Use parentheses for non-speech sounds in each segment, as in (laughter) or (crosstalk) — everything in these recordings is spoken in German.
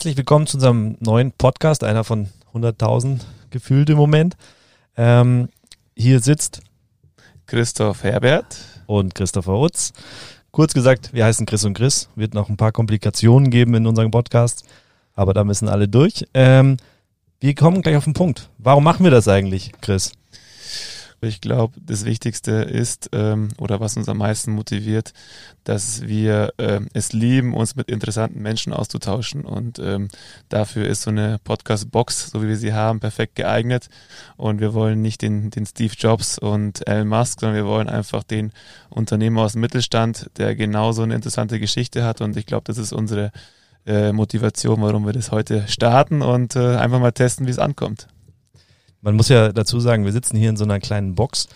Herzlich willkommen zu unserem neuen Podcast, einer von 100.000 gefühlt im Moment. Ähm, hier sitzt Christoph Herbert und Christopher Utz. Kurz gesagt, wir heißen Chris und Chris. Wird noch ein paar Komplikationen geben in unserem Podcast, aber da müssen alle durch. Ähm, wir kommen gleich auf den Punkt. Warum machen wir das eigentlich, Chris? Ich glaube, das Wichtigste ist, ähm, oder was uns am meisten motiviert, dass wir äh, es lieben, uns mit interessanten Menschen auszutauschen. Und ähm, dafür ist so eine Podcast-Box, so wie wir sie haben, perfekt geeignet. Und wir wollen nicht den, den Steve Jobs und Elon Musk, sondern wir wollen einfach den Unternehmer aus dem Mittelstand, der genauso eine interessante Geschichte hat. Und ich glaube, das ist unsere äh, Motivation, warum wir das heute starten und äh, einfach mal testen, wie es ankommt. Man muss ja dazu sagen, wir sitzen hier in so einer kleinen Box,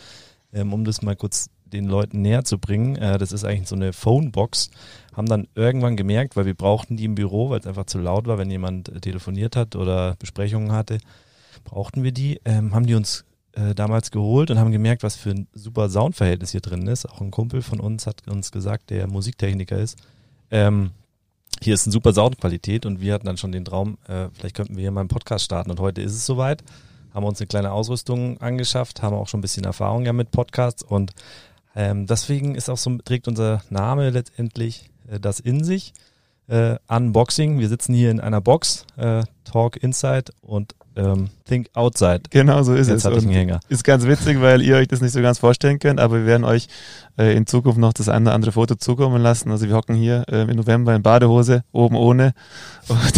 ähm, um das mal kurz den Leuten näher zu bringen. Äh, das ist eigentlich so eine Phonebox. Haben dann irgendwann gemerkt, weil wir brauchten die im Büro, weil es einfach zu laut war, wenn jemand äh, telefoniert hat oder Besprechungen hatte, brauchten wir die. Ähm, haben die uns äh, damals geholt und haben gemerkt, was für ein super Soundverhältnis hier drin ist. Auch ein Kumpel von uns hat uns gesagt, der Musiktechniker ist. Ähm, hier ist eine super Soundqualität und wir hatten dann schon den Traum, äh, vielleicht könnten wir hier mal einen Podcast starten und heute ist es soweit haben uns eine kleine Ausrüstung angeschafft, haben auch schon ein bisschen Erfahrung ja mit Podcasts und ähm, deswegen ist auch so, trägt unser Name letztendlich äh, das in sich. Äh, Unboxing. Wir sitzen hier in einer Box, äh, Talk Inside und ähm, Think Outside. Genau so ist Jetzt es. Hatte ich einen Hänger. Ist ganz witzig, weil ihr euch das nicht so ganz vorstellen könnt, aber wir werden euch äh, in Zukunft noch das eine oder andere Foto zukommen lassen. Also wir hocken hier äh, im November in Badehose, oben ohne und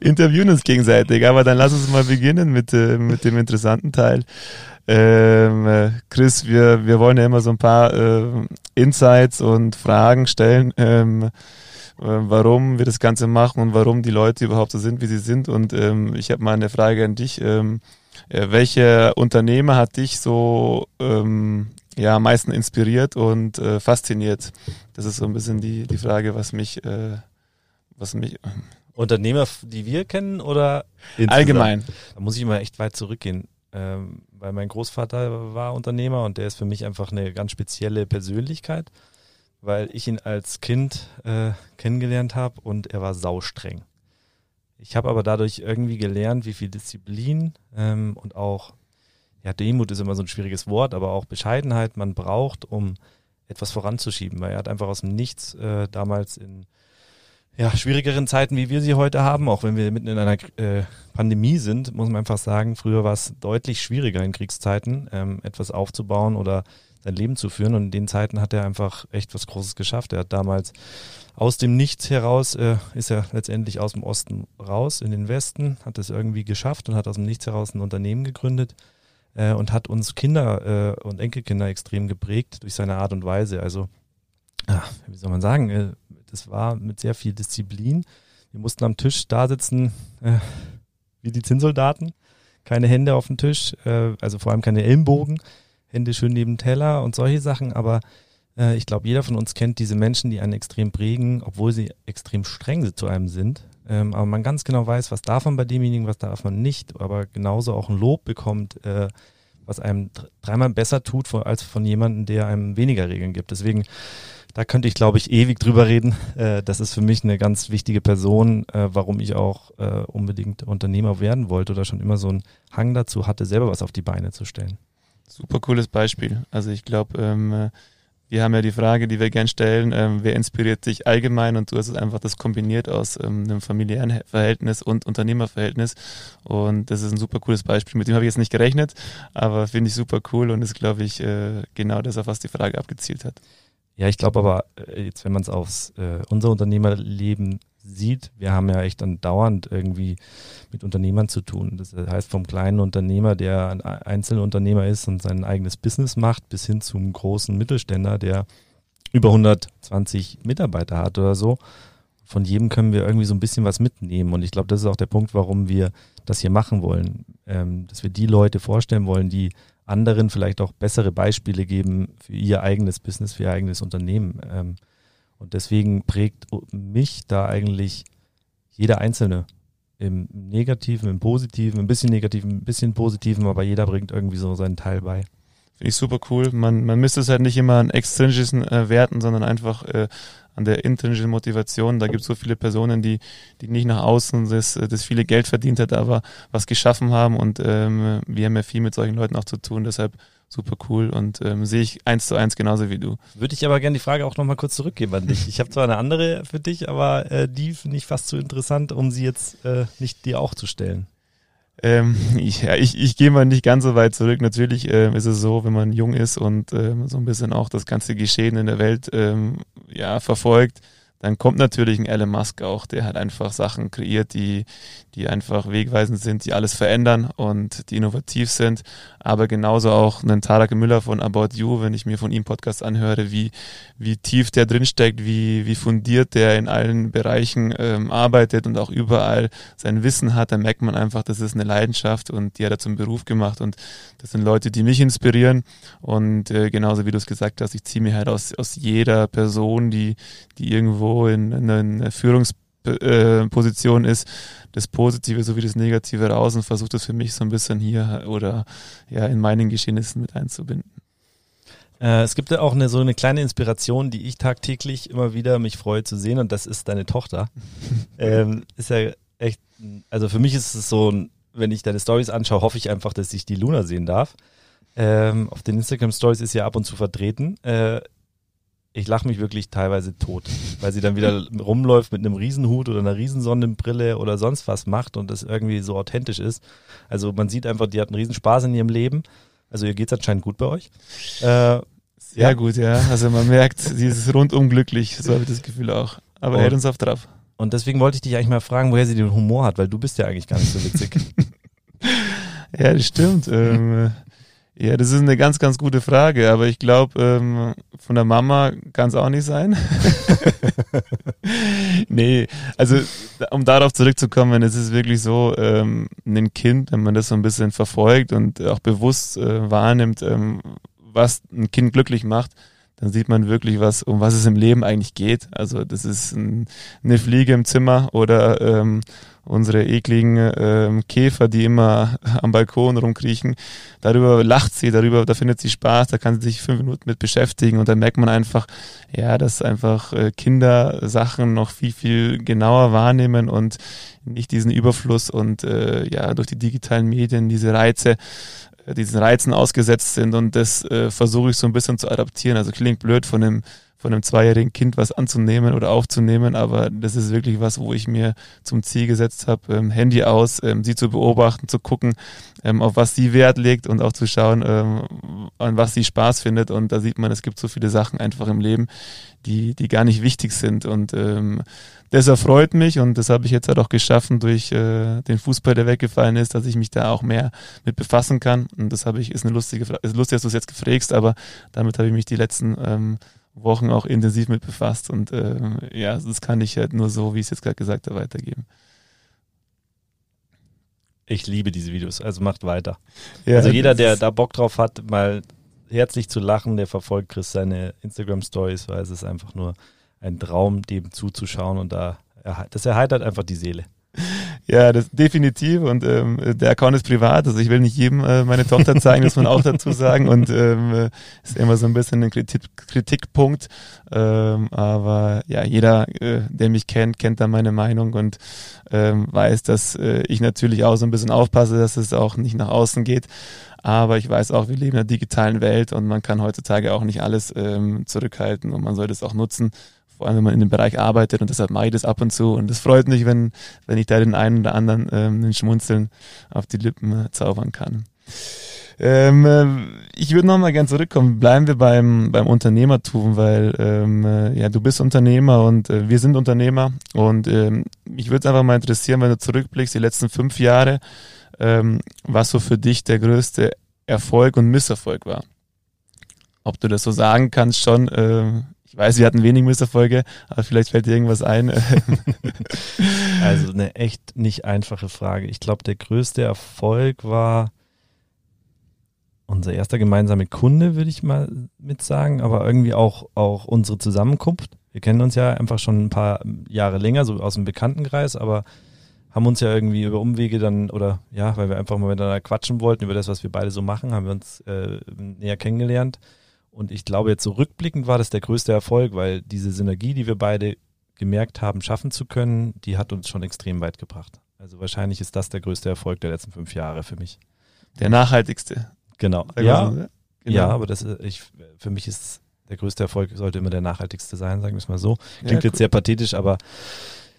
(laughs) interviewen uns gegenseitig. Aber dann lass uns mal beginnen mit, äh, mit dem interessanten Teil. Ähm, äh, Chris, wir, wir wollen ja immer so ein paar äh, Insights und Fragen stellen, ähm, äh, warum wir das Ganze machen und warum die Leute überhaupt so sind, wie sie sind. Und ähm, ich habe mal eine Frage an dich. Ähm, äh, welche Unternehmer hat dich so ähm, ja, am meisten inspiriert und äh, fasziniert? Das ist so ein bisschen die, die Frage, was mich, äh, was mich Unternehmer, die wir kennen oder insgesamt? allgemein? Da muss ich immer echt weit zurückgehen. Ähm, weil mein Großvater war Unternehmer und der ist für mich einfach eine ganz spezielle Persönlichkeit, weil ich ihn als Kind äh, kennengelernt habe und er war saustreng. Ich habe aber dadurch irgendwie gelernt, wie viel Disziplin ähm, und auch, ja, Demut ist immer so ein schwieriges Wort, aber auch Bescheidenheit man braucht, um etwas voranzuschieben, weil er hat einfach aus dem Nichts äh, damals in ja, schwierigeren Zeiten, wie wir sie heute haben, auch wenn wir mitten in einer äh, Pandemie sind, muss man einfach sagen, früher war es deutlich schwieriger in Kriegszeiten, ähm, etwas aufzubauen oder sein Leben zu führen. Und in den Zeiten hat er einfach echt was Großes geschafft. Er hat damals aus dem Nichts heraus, äh, ist er letztendlich aus dem Osten raus in den Westen, hat es irgendwie geschafft und hat aus dem Nichts heraus ein Unternehmen gegründet äh, und hat uns Kinder äh, und Enkelkinder extrem geprägt durch seine Art und Weise. Also, ja, wie soll man sagen, äh, das war mit sehr viel Disziplin. Wir mussten am Tisch da sitzen, äh, wie die Zinnsoldaten. Keine Hände auf dem Tisch, äh, also vor allem keine Ellenbogen, Hände schön neben Teller und solche Sachen. Aber äh, ich glaube, jeder von uns kennt diese Menschen, die einen extrem prägen, obwohl sie extrem streng zu einem sind. Ähm, aber man ganz genau weiß, was darf man bei demjenigen, was darf man nicht. Aber genauso auch ein Lob bekommt, äh, was einem dreimal besser tut als von jemandem, der einem weniger Regeln gibt. Deswegen da könnte ich, glaube ich, ewig drüber reden. Äh, das ist für mich eine ganz wichtige Person, äh, warum ich auch äh, unbedingt Unternehmer werden wollte oder schon immer so einen Hang dazu hatte, selber was auf die Beine zu stellen. Super cooles Beispiel. Also ich glaube, ähm, wir haben ja die Frage, die wir gern stellen, ähm, wer inspiriert sich allgemein und du hast es einfach das kombiniert aus ähm, einem familiären Verhältnis und Unternehmerverhältnis und das ist ein super cooles Beispiel. Mit dem habe ich jetzt nicht gerechnet, aber finde ich super cool und ist, glaube ich, äh, genau das, auf was die Frage abgezielt hat. Ja, ich glaube aber, äh, jetzt, wenn man es aufs äh, unser Unternehmerleben sieht, wir haben ja echt dann dauernd irgendwie mit Unternehmern zu tun. Das heißt, vom kleinen Unternehmer, der ein Einzelunternehmer ist und sein eigenes Business macht, bis hin zum großen Mittelständler, der über 120 Mitarbeiter hat oder so. Von jedem können wir irgendwie so ein bisschen was mitnehmen. Und ich glaube, das ist auch der Punkt, warum wir das hier machen wollen. Ähm, dass wir die Leute vorstellen wollen, die anderen vielleicht auch bessere Beispiele geben für ihr eigenes Business, für ihr eigenes Unternehmen. Ähm, und deswegen prägt mich da eigentlich jeder Einzelne im Negativen, im Positiven, ein bisschen Negativen, ein bisschen Positiven, aber jeder bringt irgendwie so seinen Teil bei. Finde ich super cool. Man, man misst es halt nicht immer an extrinsischen äh, Werten, sondern einfach äh, an der intrinsischen Motivation. Da gibt es so viele Personen, die, die nicht nach außen das, das viele Geld verdient hat, aber was geschaffen haben. Und ähm, wir haben ja viel mit solchen Leuten auch zu tun. Deshalb super cool und ähm, sehe ich eins zu eins genauso wie du. Würde ich aber gerne die Frage auch nochmal kurz zurückgeben an dich. Ich habe zwar eine andere für dich, aber äh, die finde ich fast zu interessant, um sie jetzt äh, nicht dir auch zu stellen. Ähm, (laughs) ich, ja, ich, ich gehe mal nicht ganz so weit zurück. Natürlich ähm, ist es so, wenn man jung ist und ähm, so ein bisschen auch das ganze Geschehen in der Welt ähm, ja, verfolgt, dann kommt natürlich ein Elon Musk auch, der hat einfach Sachen kreiert, die, die einfach wegweisend sind, die alles verändern und die innovativ sind. Aber genauso auch einen Tarek Müller von About You, wenn ich mir von ihm Podcast anhöre, wie, wie tief der drinsteckt, wie, wie fundiert der in allen Bereichen ähm, arbeitet und auch überall sein Wissen hat, dann merkt man einfach, das ist eine Leidenschaft und die hat er zum Beruf gemacht und das sind Leute, die mich inspirieren und äh, genauso wie du es gesagt hast, ich ziehe mir halt aus, aus jeder Person, die, die irgendwo in, in einer Führungsposition ist, das Positive sowie das Negative raus und versuche das für mich so ein bisschen hier oder ja in meinen Geschehnissen mit einzubinden. Äh, es gibt ja auch eine, so eine kleine Inspiration, die ich tagtäglich immer wieder mich freue zu sehen und das ist deine Tochter. (laughs) ähm, ist ja echt, also für mich ist es so, wenn ich deine Stories anschaue, hoffe ich einfach, dass ich die Luna sehen darf. Ähm, auf den Instagram Stories ist ja ab und zu vertreten. Äh, ich lache mich wirklich teilweise tot, weil sie dann wieder rumläuft mit einem Riesenhut oder einer Riesensonnenbrille oder sonst was macht und das irgendwie so authentisch ist. Also man sieht einfach, die hat einen Riesenspaß in ihrem Leben. Also ihr geht es anscheinend gut bei euch. Äh, Sehr ja. gut, ja. Also man merkt, sie ist rundum glücklich, so habe ich das Gefühl auch. Aber er hält uns auf drauf. Und deswegen wollte ich dich eigentlich mal fragen, woher sie den Humor hat, weil du bist ja eigentlich gar nicht so witzig. (laughs) ja, das stimmt. ähm, ja, das ist eine ganz, ganz gute Frage, aber ich glaube, ähm, von der Mama kann es auch nicht sein. (laughs) nee, also um darauf zurückzukommen, es ist wirklich so, ähm, ein Kind, wenn man das so ein bisschen verfolgt und auch bewusst äh, wahrnimmt, ähm, was ein Kind glücklich macht, dann sieht man wirklich, was, um was es im Leben eigentlich geht. Also das ist ein, eine Fliege im Zimmer oder ähm, unsere ekligen ähm, Käfer, die immer (laughs) am Balkon rumkriechen. Darüber lacht sie, darüber, da findet sie Spaß, da kann sie sich fünf Minuten mit beschäftigen und dann merkt man einfach, ja, dass einfach äh, Kinder Sachen noch viel, viel genauer wahrnehmen und nicht diesen Überfluss und äh, ja, durch die digitalen Medien diese Reize äh, diesen Reizen ausgesetzt sind und das äh, versuche ich so ein bisschen zu adaptieren. Also klingt blöd von einem von einem zweijährigen Kind was anzunehmen oder aufzunehmen, aber das ist wirklich was, wo ich mir zum Ziel gesetzt habe, ähm, Handy aus, ähm, sie zu beobachten, zu gucken, ähm, auf was sie Wert legt und auch zu schauen, ähm, an was sie Spaß findet. Und da sieht man, es gibt so viele Sachen einfach im Leben, die, die gar nicht wichtig sind. Und ähm, das erfreut mich und das habe ich jetzt halt auch geschaffen durch äh, den Fußball, der weggefallen ist, dass ich mich da auch mehr mit befassen kann. Und das habe ich, ist eine lustige Frage, ist lustig, dass du es jetzt gefrägst, aber damit habe ich mich die letzten ähm, Wochen auch intensiv mit befasst und äh, ja, das kann ich halt nur so, wie ich es jetzt gerade gesagt habe, weitergeben. Ich liebe diese Videos, also macht weiter. Ja, also jeder, der da Bock drauf hat, mal herzlich zu lachen, der verfolgt Chris seine Instagram Stories, weil es ist einfach nur ein Traum, dem zuzuschauen und da das erheitert einfach die Seele. Ja, das definitiv. Und ähm, der Account ist privat. Also ich will nicht jedem äh, meine Tochter zeigen, muss man auch dazu sagen. Und ähm, äh, ist immer so ein bisschen ein Kritik Kritikpunkt. Ähm, aber ja, jeder, äh, der mich kennt, kennt da meine Meinung und ähm, weiß, dass äh, ich natürlich auch so ein bisschen aufpasse, dass es auch nicht nach außen geht. Aber ich weiß auch, wir leben in einer digitalen Welt und man kann heutzutage auch nicht alles ähm, zurückhalten und man sollte es auch nutzen vor allem wenn man in dem Bereich arbeitet und deshalb mache ich das ab und zu und es freut mich, wenn, wenn ich da den einen oder anderen ähm, den Schmunzeln auf die Lippen äh, zaubern kann. Ähm, äh, ich würde nochmal gern zurückkommen. Bleiben wir beim, beim Unternehmertum, weil ähm, äh, ja, du bist Unternehmer und äh, wir sind Unternehmer. Und ähm, mich würde es einfach mal interessieren, wenn du zurückblickst, die letzten fünf Jahre, ähm, was so für dich der größte Erfolg und Misserfolg war. Ob du das so sagen kannst schon, äh, ich weiß, wir hatten wenig Misserfolge, aber vielleicht fällt dir irgendwas ein. (laughs) also eine echt nicht einfache Frage. Ich glaube, der größte Erfolg war unser erster gemeinsamer Kunde, würde ich mal mit sagen, aber irgendwie auch, auch unsere Zusammenkunft. Wir kennen uns ja einfach schon ein paar Jahre länger, so aus dem Bekanntenkreis, aber haben uns ja irgendwie über Umwege dann, oder ja, weil wir einfach mal miteinander quatschen wollten über das, was wir beide so machen, haben wir uns äh, näher kennengelernt. Und ich glaube, jetzt so rückblickend war das der größte Erfolg, weil diese Synergie, die wir beide gemerkt haben, schaffen zu können, die hat uns schon extrem weit gebracht. Also wahrscheinlich ist das der größte Erfolg der letzten fünf Jahre für mich. Der nachhaltigste. Genau. Ja, genau. ja, aber das ist, ich, für mich ist der größte Erfolg sollte immer der nachhaltigste sein, sagen wir es mal so. Klingt ja, jetzt sehr pathetisch, aber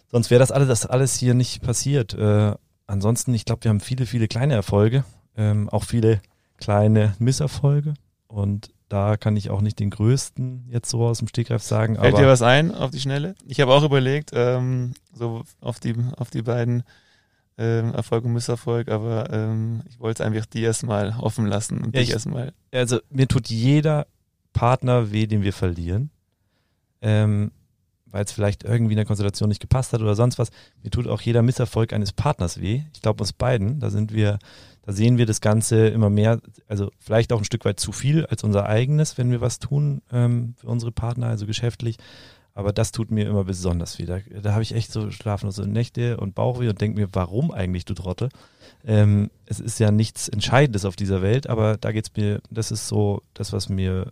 sonst wäre das alles, das alles hier nicht passiert. Äh, ansonsten, ich glaube, wir haben viele, viele kleine Erfolge, ähm, auch viele kleine Misserfolge und da kann ich auch nicht den größten jetzt so aus dem Stegreif sagen. Fällt dir was ein auf die Schnelle? Ich habe auch überlegt, ähm, so auf die, auf die beiden ähm, Erfolg und Misserfolg, aber ähm, ich wollte es einfach dir erstmal offen lassen und ja, dich erstmal. Also mir tut jeder Partner weh, den wir verlieren. Ähm, weil es vielleicht irgendwie in der Konstellation nicht gepasst hat oder sonst was. Mir tut auch jeder Misserfolg eines Partners weh. Ich glaube uns beiden, da sind wir, da sehen wir das Ganze immer mehr, also vielleicht auch ein Stück weit zu viel als unser eigenes, wenn wir was tun ähm, für unsere Partner, also geschäftlich. Aber das tut mir immer besonders weh. Da, da habe ich echt so schlaflose Nächte und Bauchweh und denke mir, warum eigentlich, du Trottel? Ähm, es ist ja nichts Entscheidendes auf dieser Welt, aber da geht es mir, das ist so das, was mir,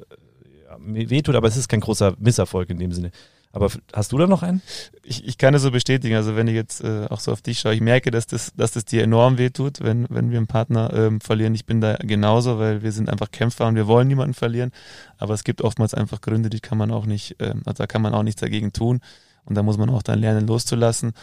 ja, mir wehtut, aber es ist kein großer Misserfolg in dem Sinne. Aber hast du da noch einen? Ich, ich kann es so bestätigen. Also wenn ich jetzt äh, auch so auf dich schaue, ich merke, dass das, dass das dir enorm wehtut, wenn, wenn wir einen Partner ähm, verlieren. Ich bin da genauso, weil wir sind einfach Kämpfer und wir wollen niemanden verlieren. Aber es gibt oftmals einfach Gründe, die kann man auch nicht, äh, also da kann man auch nichts dagegen tun. Und da muss man auch dann lernen, loszulassen.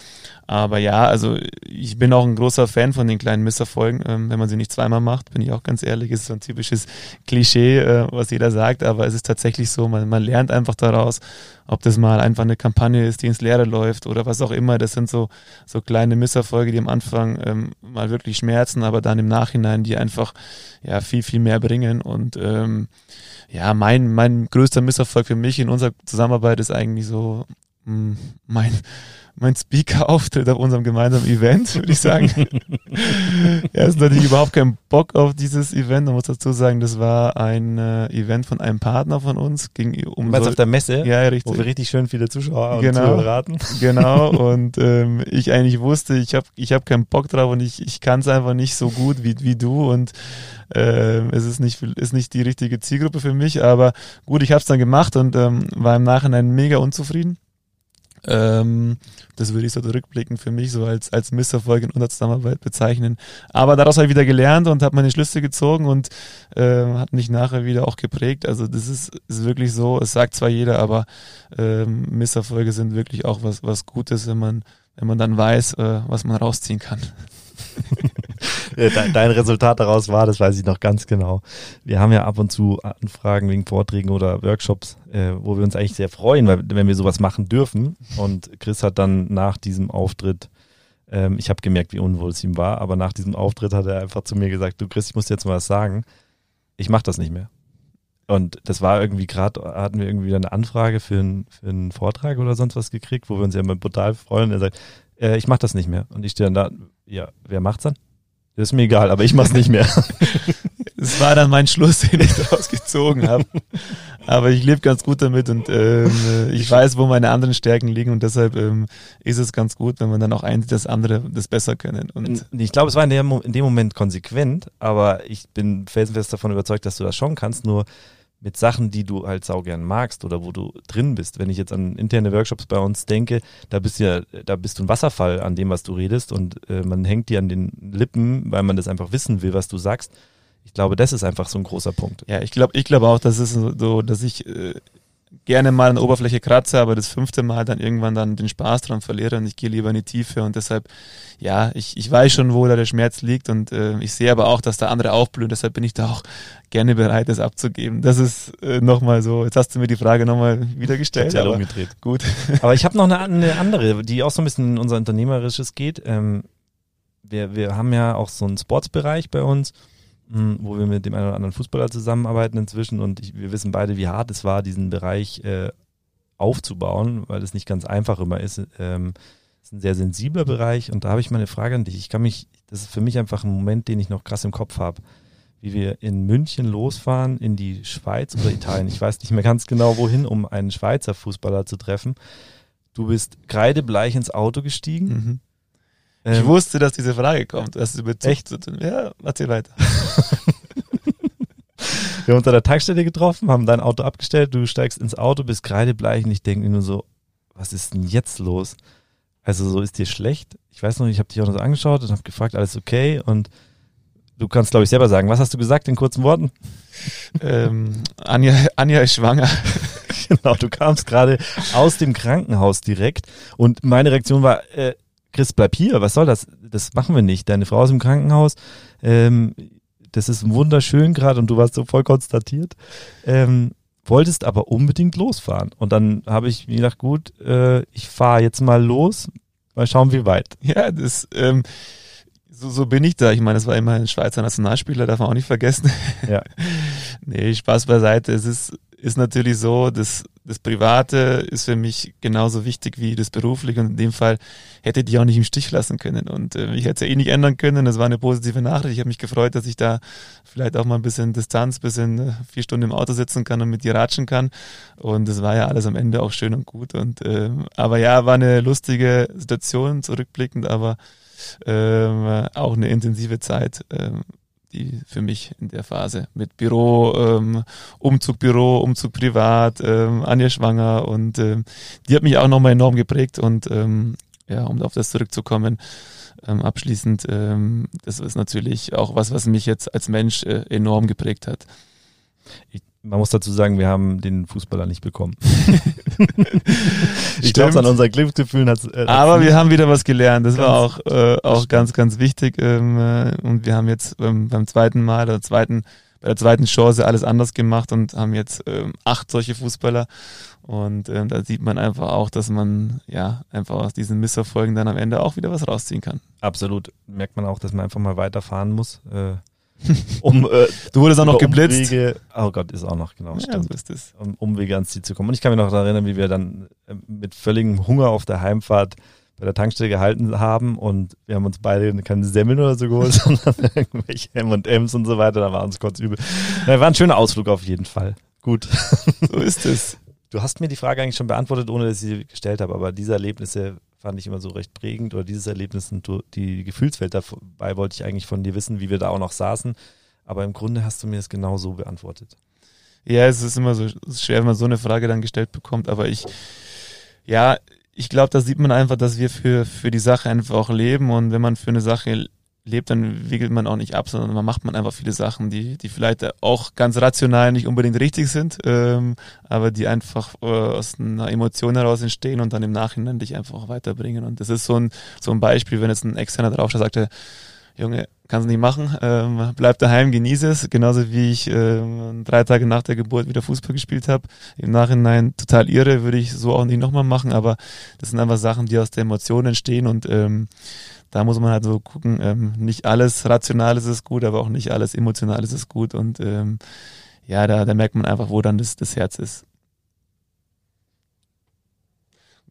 Aber ja, also ich bin auch ein großer Fan von den kleinen Misserfolgen. Ähm, wenn man sie nicht zweimal macht, bin ich auch ganz ehrlich, ist so ein typisches Klischee, äh, was jeder sagt. Aber es ist tatsächlich so, man, man lernt einfach daraus, ob das mal einfach eine Kampagne ist, die ins Leere läuft oder was auch immer. Das sind so, so kleine Misserfolge, die am Anfang ähm, mal wirklich schmerzen, aber dann im Nachhinein die einfach ja viel, viel mehr bringen. Und ähm, ja, mein, mein größter Misserfolg für mich in unserer Zusammenarbeit ist eigentlich so mein, mein Speaker-Auftritt auf unserem gemeinsamen Event, würde ich sagen. (laughs) er ist natürlich überhaupt keinen Bock auf dieses Event. Man muss dazu sagen, das war ein äh, Event von einem Partner von uns. Ging um Was auf der Messe? Ja, richtig. Wo wir richtig schön viele Zuschauer genau, und raten. Genau. (laughs) Und ähm, ich eigentlich wusste, ich habe ich hab keinen Bock drauf und ich, ich kann es einfach nicht so gut wie, wie du. Und äh, es ist nicht, ist nicht die richtige Zielgruppe für mich. Aber gut, ich habe es dann gemacht und ähm, war im Nachhinein mega unzufrieden ähm, das würde ich so rückblickend für mich so als, als Misserfolg in unserer Zusammenarbeit bezeichnen. Aber daraus habe ich wieder gelernt und habe meine Schlüsse gezogen und äh, hat mich nachher wieder auch geprägt. Also das ist, ist wirklich so, es sagt zwar jeder, aber ähm, Misserfolge sind wirklich auch was, was Gutes, wenn man, wenn man dann weiß, äh, was man rausziehen kann. (laughs) (laughs) Dein Resultat daraus war, das weiß ich noch ganz genau. Wir haben ja ab und zu Anfragen wegen Vorträgen oder Workshops, äh, wo wir uns eigentlich sehr freuen, weil, wenn wir sowas machen dürfen. Und Chris hat dann nach diesem Auftritt, ähm, ich habe gemerkt, wie unwohl es ihm war, aber nach diesem Auftritt hat er einfach zu mir gesagt, du Chris, ich muss dir jetzt mal was sagen, ich mache das nicht mehr. Und das war irgendwie gerade, hatten wir irgendwie eine Anfrage für, ein, für einen Vortrag oder sonst was gekriegt, wo wir uns ja immer brutal freuen. Er sagt, äh, ich mache das nicht mehr. Und ich stehe dann da, ja, wer macht's dann? Das ist mir egal, aber ich mach's nicht mehr. (laughs) Das war dann mein Schluss, den ich daraus gezogen habe. Aber ich lebe ganz gut damit und ähm, ich weiß, wo meine anderen Stärken liegen und deshalb ähm, ist es ganz gut, wenn man dann auch einsieht, dass andere das besser können. Und ich glaube, es war in, der, in dem Moment konsequent, aber ich bin felsenfest davon überzeugt, dass du das schon kannst. Nur mit Sachen, die du halt saugern magst oder wo du drin bist. Wenn ich jetzt an interne Workshops bei uns denke, da bist du ja, da bist du ein Wasserfall an dem, was du redest und äh, man hängt dir an den Lippen, weil man das einfach wissen will, was du sagst. Ich glaube, das ist einfach so ein großer Punkt. Ja, ich glaube, ich glaube auch, dass es so, dass ich äh, gerne mal an der Oberfläche kratze, aber das fünfte Mal dann irgendwann dann den Spaß dran verliere und ich gehe lieber in die Tiefe und deshalb, ja, ich, ich weiß schon, wo da der Schmerz liegt und äh, ich sehe aber auch, dass da andere aufblühen, deshalb bin ich da auch gerne bereit, das abzugeben. Das ist äh, nochmal so, jetzt hast du mir die Frage nochmal wieder gestellt. aber umgedreht. Gut. (laughs) Aber ich habe noch eine, eine, andere, die auch so ein bisschen in unser Unternehmerisches geht. Ähm, wir, wir haben ja auch so einen Sportsbereich bei uns wo wir mit dem einen oder anderen Fußballer zusammenarbeiten inzwischen und ich, wir wissen beide, wie hart es war, diesen Bereich äh, aufzubauen, weil es nicht ganz einfach immer ist. Ähm, ist ein sehr sensibler Bereich und da habe ich mal eine Frage an dich. Ich kann mich, das ist für mich einfach ein Moment, den ich noch krass im Kopf habe, wie wir in München losfahren in die Schweiz oder Italien. Ich weiß nicht mehr ganz genau wohin, um einen Schweizer Fußballer zu treffen. Du bist kreidebleich ins Auto gestiegen. Mhm Ich Ähm, wusste, dass diese Frage kommt. Das ist Bezug Echt? zu tun. Ja, erzähl weiter. (laughs) Wir haben uns an der Tankstelle getroffen, haben dein Auto abgestellt, du steigst ins Auto, bist kreidebleich und ich denke nur so, was ist denn jetzt los? Also so ist dir schlecht? Ich weiß noch, ich habe dich auch noch so angeschaut und habe gefragt, alles okay? Und du kannst, glaube ich, selber sagen, was hast du gesagt in kurzen Worten? ähm, Anja, Anja ist schwanger. (laughs) Genau, du kamst gerade aus dem Krankenhaus direkt und meine Reaktion war, äh, Chris, bleib hier, was soll das? Das machen wir nicht. Deine Frau ist im Krankenhaus, ähm, das ist wunderschön gerade und du warst so voll konstatiert, ähm, wolltest aber unbedingt losfahren. Und dann habe ich mir gedacht, gut, äh, ich fahre jetzt mal los, mal schauen, wie weit. Ja, das, ähm, so, so bin ich da. Ich meine, das war immer ein Schweizer Nationalspieler, darf man auch nicht vergessen. Ja. (laughs) nee, Spaß beiseite. Es ist, ist natürlich so, dass das Private ist für mich genauso wichtig wie das Berufliche und in dem Fall hätte ich die auch nicht im Stich lassen können und äh, ich hätte es ja eh nicht ändern können. Das war eine positive Nachricht. Ich habe mich gefreut, dass ich da vielleicht auch mal ein bisschen Distanz, bisschen äh, vier Stunden im Auto sitzen kann und mit dir ratschen kann und das war ja alles am Ende auch schön und gut und ähm, aber ja, war eine lustige Situation zurückblickend, aber ähm, auch eine intensive Zeit. Ähm, die für mich in der Phase mit Büro, ähm, Umzug Büro, Umzug privat, ähm, Anja schwanger und ähm, die hat mich auch nochmal enorm geprägt und ähm, ja, um auf das zurückzukommen, ähm, abschließend, ähm, das ist natürlich auch was, was mich jetzt als Mensch äh, enorm geprägt hat. Ich, man muss dazu sagen, wir haben den Fußballer nicht bekommen. (laughs) ich glaube, an unseren Glücksgefühlen hat äh, Aber wir haben wieder was gelernt. Das war auch, äh, auch ganz, ganz wichtig. Ähm, äh, und wir haben jetzt ähm, beim zweiten Mal oder zweiten, bei der zweiten Chance alles anders gemacht und haben jetzt ähm, acht solche Fußballer. Und ähm, da sieht man einfach auch, dass man ja einfach aus diesen Misserfolgen dann am Ende auch wieder was rausziehen kann. Absolut. Merkt man auch, dass man einfach mal weiterfahren muss. Äh, (laughs) um, äh, du wurdest auch noch geblitzt. Umwege, oh Gott, ist auch noch, genau, ja. So ist es. Um Umwege ans Ziel zu kommen. Und ich kann mich noch daran erinnern, wie wir dann äh, mit völligem Hunger auf der Heimfahrt bei der Tankstelle gehalten haben und wir haben uns beide keine Semmeln oder so geholt, (laughs) sondern irgendwelche M&M's und so weiter, da war uns kurz übel. Ja, war ein schöner Ausflug auf jeden Fall. Gut. So ist es. Du hast mir die Frage eigentlich schon beantwortet, ohne dass ich sie gestellt habe, aber diese Erlebnisse fand ich immer so recht prägend oder dieses Erlebnis und die Gefühlswelt dabei wollte ich eigentlich von dir wissen, wie wir da auch noch saßen. Aber im Grunde hast du mir es genau so beantwortet. Ja, es ist immer so schwer, wenn man so eine Frage dann gestellt bekommt, aber ich, ja, ich glaube, da sieht man einfach, dass wir für, für die Sache einfach auch leben und wenn man für eine Sache lebt, dann wickelt man auch nicht ab, sondern man macht man einfach viele Sachen, die, die vielleicht auch ganz rational nicht unbedingt richtig sind, ähm, aber die einfach äh, aus einer Emotion heraus entstehen und dann im Nachhinein dich einfach weiterbringen. Und das ist so ein, so ein Beispiel, wenn jetzt ein Externer draufschaut, sagt er, Junge, kannst nicht machen, ähm, bleib daheim, genieße es, genauso wie ich ähm, drei Tage nach der Geburt wieder Fußball gespielt habe. Im Nachhinein total irre, würde ich so auch nicht nochmal machen, aber das sind einfach Sachen, die aus der Emotion entstehen und ähm, da muss man halt so gucken, ähm, nicht alles rational ist gut, aber auch nicht alles emotional ist gut und ähm, ja, da, da merkt man einfach, wo dann das, das Herz ist.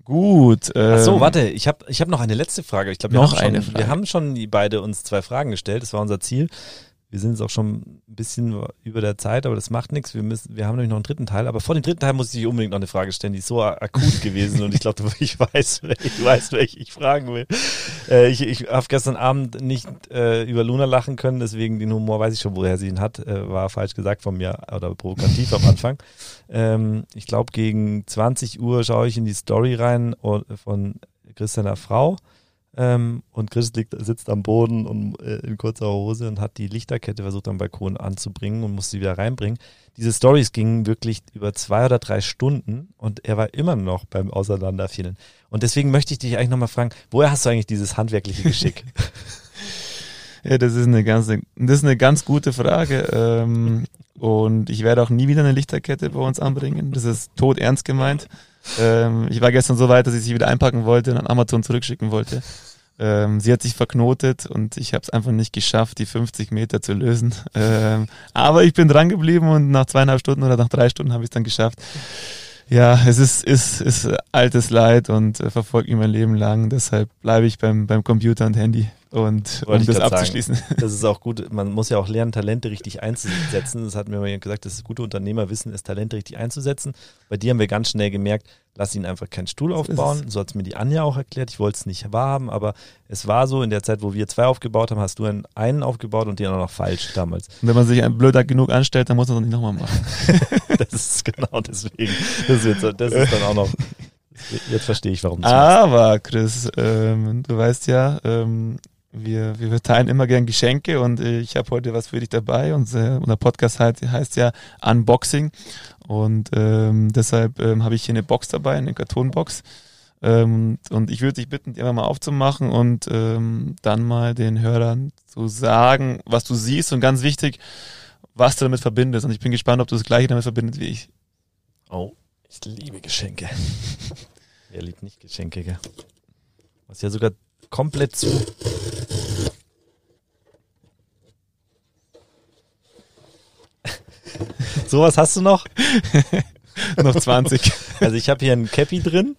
Gut. Ähm, Ach so, warte, ich habe ich hab noch eine letzte Frage. Ich glaube, wir, Noch haben schon- eine Frage. wir haben schon die beide uns zwei Fragen gestellt. Das war unser Ziel. Wir sind jetzt auch schon ein bisschen über der Zeit, aber das macht nichts. Wir müssen, wir haben nämlich noch einen dritten Teil. Aber vor dem dritten Teil muss ich unbedingt noch eine Frage stellen, die ist so akut gewesen und ich glaube, (laughs) ich weiß, du weißt, welche ich fragen will. Äh, ich ich habe gestern Abend nicht äh, über Luna lachen können, deswegen den Humor weiß ich schon, woher sie ihn hat. Äh, war falsch gesagt von mir oder provokativ am Anfang. Ähm, ich glaube, gegen 20 Uhr schaue ich in die Story rein und- von Christianer Frau. Ähm, und Chris liegt, sitzt am Boden und, äh, in kurzer Hose und hat die Lichterkette versucht am Balkon anzubringen und musste sie wieder reinbringen. Diese Stories gingen wirklich über zwei oder drei Stunden und er war immer noch beim Auseinanderfielen. Und deswegen möchte ich dich eigentlich nochmal fragen, woher hast du eigentlich dieses handwerkliche Geschick? (laughs) (laughs) Ja, das ist eine ganz, das ist eine ganz gute Frage. Ähm, und ich werde auch nie wieder eine Lichterkette bei uns anbringen. Das ist tot ernst gemeint. Ähm, ich war gestern so weit, dass ich sie wieder einpacken wollte und an Amazon zurückschicken wollte. Ähm, sie hat sich verknotet und ich habe es einfach nicht geschafft, die 50 Meter zu lösen. (laughs) Ähm, aber ich bin dran geblieben und nach zweieinhalb Stunden oder nach drei Stunden habe ich es dann geschafft. Ja, es ist, ist, ist altes Leid und äh, verfolgt mich mein Leben lang. Deshalb bleibe ich beim, beim Computer und Handy. Und Wollte um das abzuschließen. Sagen, (laughs) das ist auch gut. Man muss ja auch lernen, Talente richtig einzusetzen. Das hat mir mal gesagt, das gute Unternehmerwissen ist, Talente richtig einzusetzen. Bei dir haben wir ganz schnell gemerkt, lass ihn einfach keinen Stuhl aufbauen. So hat es mir die Anja auch erklärt. Ich wollte es nicht wahrhaben, aber es war so, in der Zeit, wo wir zwei aufgebaut haben, hast du einen, einen aufgebaut und den auch noch falsch damals. Und wenn man sich ein blöder genug anstellt, dann muss man es nicht nochmal machen. (laughs) das ist genau deswegen. Das ist, das ist dann auch noch Jetzt verstehe ich, warum Aber, Chris, ähm, du weißt ja, ähm, wir, wir verteilen immer gern Geschenke und ich habe heute was für dich dabei. Und, äh, unser Podcast heißt, heißt ja Unboxing. Und ähm, deshalb ähm, habe ich hier eine Box dabei, eine Kartonbox. Ähm, und ich würde dich bitten, die einfach mal aufzumachen und ähm, dann mal den Hörern zu sagen, was du siehst und ganz wichtig, was du damit verbindest. Und ich bin gespannt, ob du das gleiche damit verbindest wie ich. Oh, ich liebe Geschenke. (laughs) Wer liebt nicht Geschenke, gell? Was ja sogar komplett zu. (laughs) Sowas hast du noch? (laughs) noch 20. (laughs) Also ich habe hier ein Cappy drin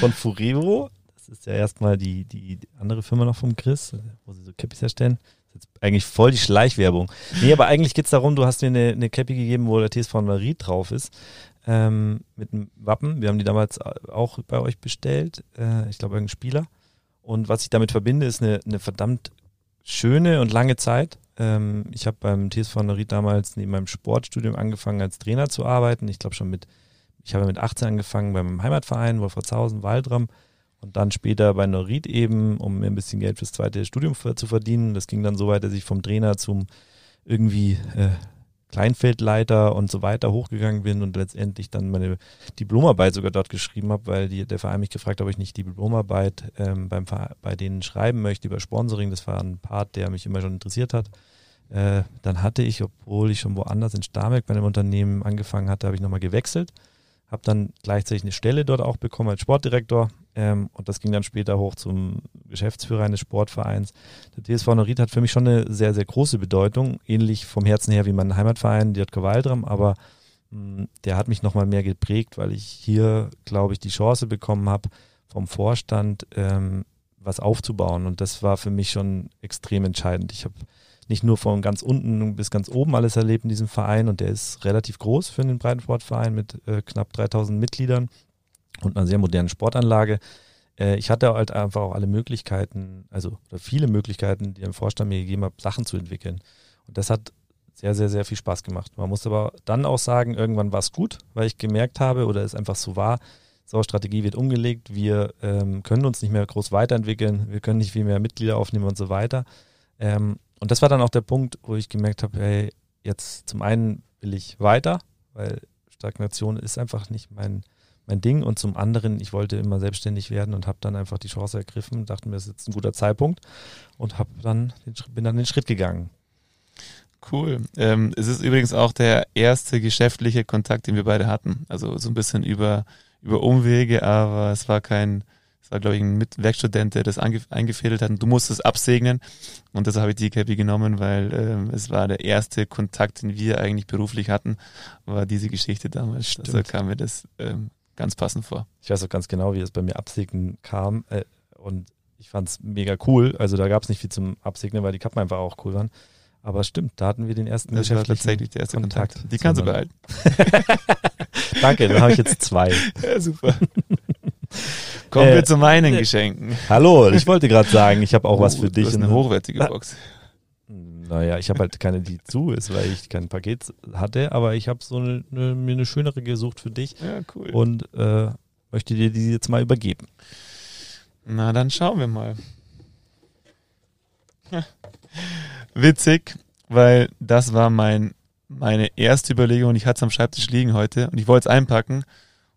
von Furero. Das ist ja erstmal die, die, die andere Firma noch vom Chris, wo sie so Cappies herstellen. Das ist jetzt eigentlich voll die Schleichwerbung. Nee, aber eigentlich geht es darum, du hast mir eine, eine Cappy gegeben, wo der TSV Marie drauf ist. Ähm, mit einem Wappen. Wir haben die damals auch bei euch bestellt. Äh, ich glaube, irgendein Spieler. Und was ich damit verbinde, ist eine, eine verdammt schöne und lange Zeit. Ähm, ich habe beim TSV Neuried damals neben meinem Sportstudium angefangen, als Trainer zu arbeiten. Ich glaube schon mit, ich habe mit 18 angefangen beim Heimatverein Wolfratshausen, Waldram und dann später bei Neuried eben, um mir ein bisschen Geld fürs zweite Studium zu verdienen. Das ging dann so weit, dass ich vom Trainer zum irgendwie äh, Kleinfeldleiter und so weiter hochgegangen bin und letztendlich dann meine Diplomarbeit sogar dort geschrieben habe, weil die, der Verein mich gefragt hat, ob ich nicht die Diplomarbeit ähm, beim, bei denen schreiben möchte über Sponsoring. Das war ein Part, der mich immer schon interessiert hat. Äh, dann hatte ich, obwohl ich schon woanders in Starmeck bei einem Unternehmen angefangen hatte, habe ich nochmal gewechselt habe dann gleichzeitig eine Stelle dort auch bekommen als Sportdirektor ähm, und das ging dann später hoch zum Geschäftsführer eines Sportvereins. Der TSV Norit hat für mich schon eine sehr, sehr große Bedeutung, ähnlich vom Herzen her wie mein Heimatverein, JK Waldram, aber mh, hm, der hat mich nochmal mehr geprägt, weil ich hier, glaube ich, die Chance bekommen habe, vom Vorstand ähm, was aufzubauen und das war für mich schon extrem entscheidend. Ich habe nicht nur von ganz unten bis ganz oben alles erlebt in diesem Verein und der ist relativ groß für einen Breitensportverein mit äh, knapp 3000 Mitgliedern und einer sehr modernen Sportanlage. Äh, ich hatte halt einfach auch alle Möglichkeiten, also viele Möglichkeiten, die der Vorstand mir gegeben hat, Sachen zu entwickeln. Und das hat sehr, sehr, sehr viel Spaß gemacht. Man muss aber dann auch sagen, irgendwann war es gut, weil ich gemerkt habe oder es einfach so war, so, Strategie wird umgelegt, wir ähm, können uns nicht mehr groß weiterentwickeln, wir können nicht viel mehr Mitglieder aufnehmen und so weiter. Ähm, und das war dann auch der Punkt, wo ich gemerkt habe, hey, jetzt zum einen will ich weiter, weil Stagnation ist einfach nicht mein, mein Ding. Und zum anderen, ich wollte immer selbstständig werden und habe dann einfach die Chance ergriffen, dachte mir, das ist jetzt ein guter Zeitpunkt und hab dann den, bin dann den Schritt gegangen. Cool. Ähm, es ist übrigens auch der erste geschäftliche Kontakt, den wir beide hatten. Also so ein bisschen über, über Umwege, aber es war kein, das war, glaube ich, ein Mitwerkstudent, der das eingefädelt hat. Und du musst es absegnen. Und deshalb habe ich die Cappy genommen, weil ähm, es war der erste Kontakt, den wir eigentlich beruflich hatten, war diese Geschichte damals. Stimmt. Also kam mir das ähm, ganz passend vor. Ich weiß auch ganz genau, wie es bei mir absegnen kam. Äh, und ich fand es mega cool. Also da gab es nicht viel zum Absegnen, weil die Kappen einfach auch cool waren. Aber stimmt, da hatten wir den ersten das war tatsächlich der erste Kontakt. Kontakt. Die kannst du behalten. (laughs) Danke, dann habe ich jetzt zwei. (laughs) Ja, super. (laughs) Kommen äh, wir zu meinen äh, Geschenken. Hallo, ich wollte gerade sagen, ich habe auch uh, was für dich. Das ist eine hochwertige Box. Naja, ich habe halt keine, die zu ist, weil ich kein Paket hatte, aber ich habe so eine, eine, mir eine schönere gesucht für dich. Ja, cool. Und äh, möchte dir die jetzt mal übergeben. Na, dann schauen wir mal. (laughs) Witzig, weil das war mein, meine erste Überlegung und ich hatte es am Schreibtisch liegen heute und ich wollte es einpacken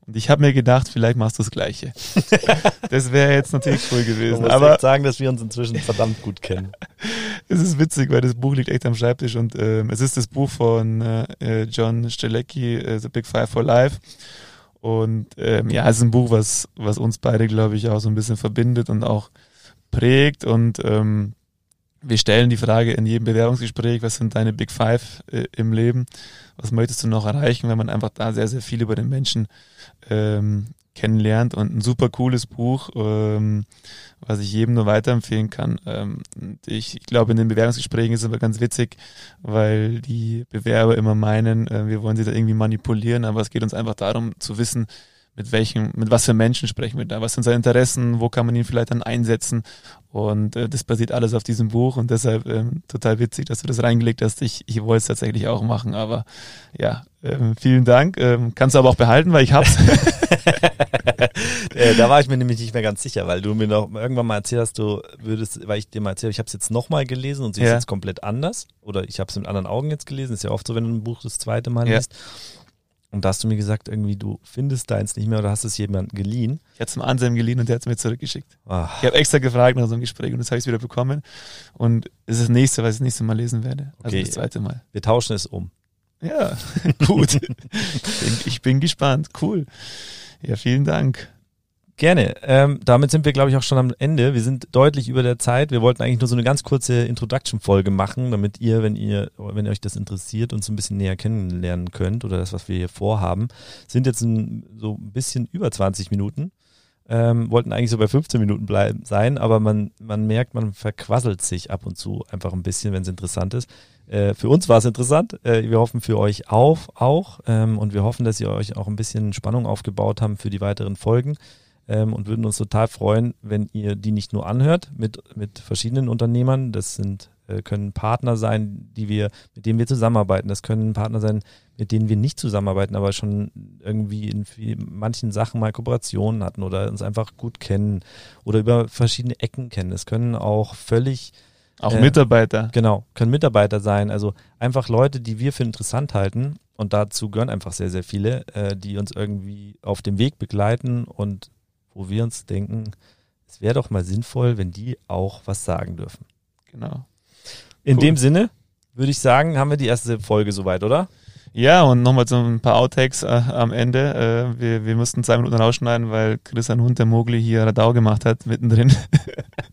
und ich habe mir gedacht, vielleicht machst du (laughs) das Gleiche. das wäre jetzt natürlich cool gewesen. Man aber sagen, dass wir uns inzwischen verdammt gut kennen. (laughs) es ist witzig, weil das Buch liegt echt am Schreibtisch und ähm, es ist das Buch von äh, John Strelecki, äh, The Big Five for Life. Und ähm, ja, es ist ein Buch, was, was uns beide, glaube ich, auch so ein bisschen verbindet und auch prägt. Und ähm, wir stellen die Frage in jedem Bewerbungsgespräch, was sind deine Big Five äh, im Leben? Was möchtest du noch erreichen, wenn man einfach da sehr, sehr viel über den Menschen ähm, kennenlernt und ein super cooles Buch, ähm, was ich jedem nur weiterempfehlen kann. Ähm, ich, ich glaube, in den Bewerbungsgesprächen ist es aber ganz witzig, weil die Bewerber immer meinen, äh, wir wollen sie da irgendwie manipulieren, aber es geht uns einfach darum zu wissen, mit welchen, mit was für Menschen sprechen wir da, was sind seine Interessen, wo kann man ihn vielleicht dann einsetzen und äh, das basiert alles auf diesem Buch und deshalb ähm, total witzig, dass du das reingelegt hast. Ich, ich wollte es tatsächlich auch machen, aber ja, ähm, vielen Dank. Ähm, kannst du aber auch behalten, weil ich hab's. (laughs) äh, da war ich mir nämlich nicht mehr ganz sicher, weil du mir noch irgendwann mal erzählt hast, du würdest, weil ich dir mal erzählt, ich habe es jetzt nochmal gelesen und sie ja. ist jetzt komplett anders oder ich habe es mit anderen Augen jetzt gelesen. Ist ja oft so, wenn du ein Buch das zweite Mal ja. liest. Und da hast du mir gesagt, irgendwie, du findest deins nicht mehr oder hast es jemandem geliehen. Ich hatte es dem Anselm geliehen und der hat es mir zurückgeschickt. Ach. Ich habe extra gefragt nach so einem Gespräch und jetzt habe ich es wieder bekommen. Und es ist das nächste, was ich das nächste Mal lesen werde. Also okay. das zweite Mal. Wir tauschen es um. Ja, (laughs) gut. ich bin gespannt. Cool. Ja, vielen Dank. Gerne. Ähm, damit sind wir, glaube ich, auch schon am Ende. Wir sind deutlich über der Zeit. Wir wollten eigentlich nur so eine ganz kurze Introduction-Folge machen, damit ihr, wenn ihr, wenn euch das interessiert, uns ein bisschen näher kennenlernen könnt oder das, was wir hier vorhaben. Sind jetzt ein, so ein bisschen über 20 Minuten. Ähm, wollten eigentlich so bei 15 Minuten bleiben sein, aber man, man merkt, man verquasselt sich ab und zu einfach ein bisschen, wenn es interessant ist. Äh, für uns war es interessant. Äh, wir hoffen für euch auch, auch ähm, und wir hoffen, dass ihr euch auch ein bisschen Spannung aufgebaut haben für die weiteren Folgen ähm, und würden uns total freuen, wenn ihr die nicht nur anhört mit, mit verschiedenen Unternehmern. Das sind, äh, können Partner sein, die wir, mit denen wir zusammenarbeiten. Das können Partner sein, mit denen wir nicht zusammenarbeiten, aber schon irgendwie in viel, manchen Sachen mal Kooperationen hatten oder uns einfach gut kennen oder über verschiedene Ecken kennen. Es können auch völlig auch äh, Mitarbeiter. Genau, können Mitarbeiter sein. Also einfach Leute, die wir für interessant halten. Und dazu gehören einfach sehr, sehr viele, äh, die uns irgendwie auf dem Weg begleiten und wo wir uns denken, es wäre doch mal sinnvoll, wenn die auch was sagen dürfen. Genau. In cool. dem Sinne würde ich sagen, haben wir die erste Folge soweit, oder? Ja, und nochmal so ein paar Outtakes äh, am Ende. Äh, wir, wir mussten zwei Minuten rausschneiden, weil Chris ein Hund, der Mogli, hier Radau gemacht hat, mittendrin.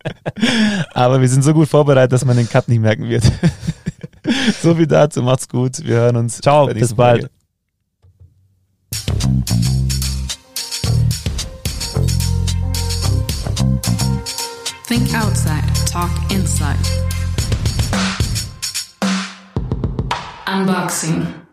(laughs) Aber wir sind so gut vorbereitet, dass man den Cut nicht merken wird. (laughs) so viel dazu, macht's gut. Wir hören uns. Ciao, bis bald. Think outside, talk inside. Unboxing.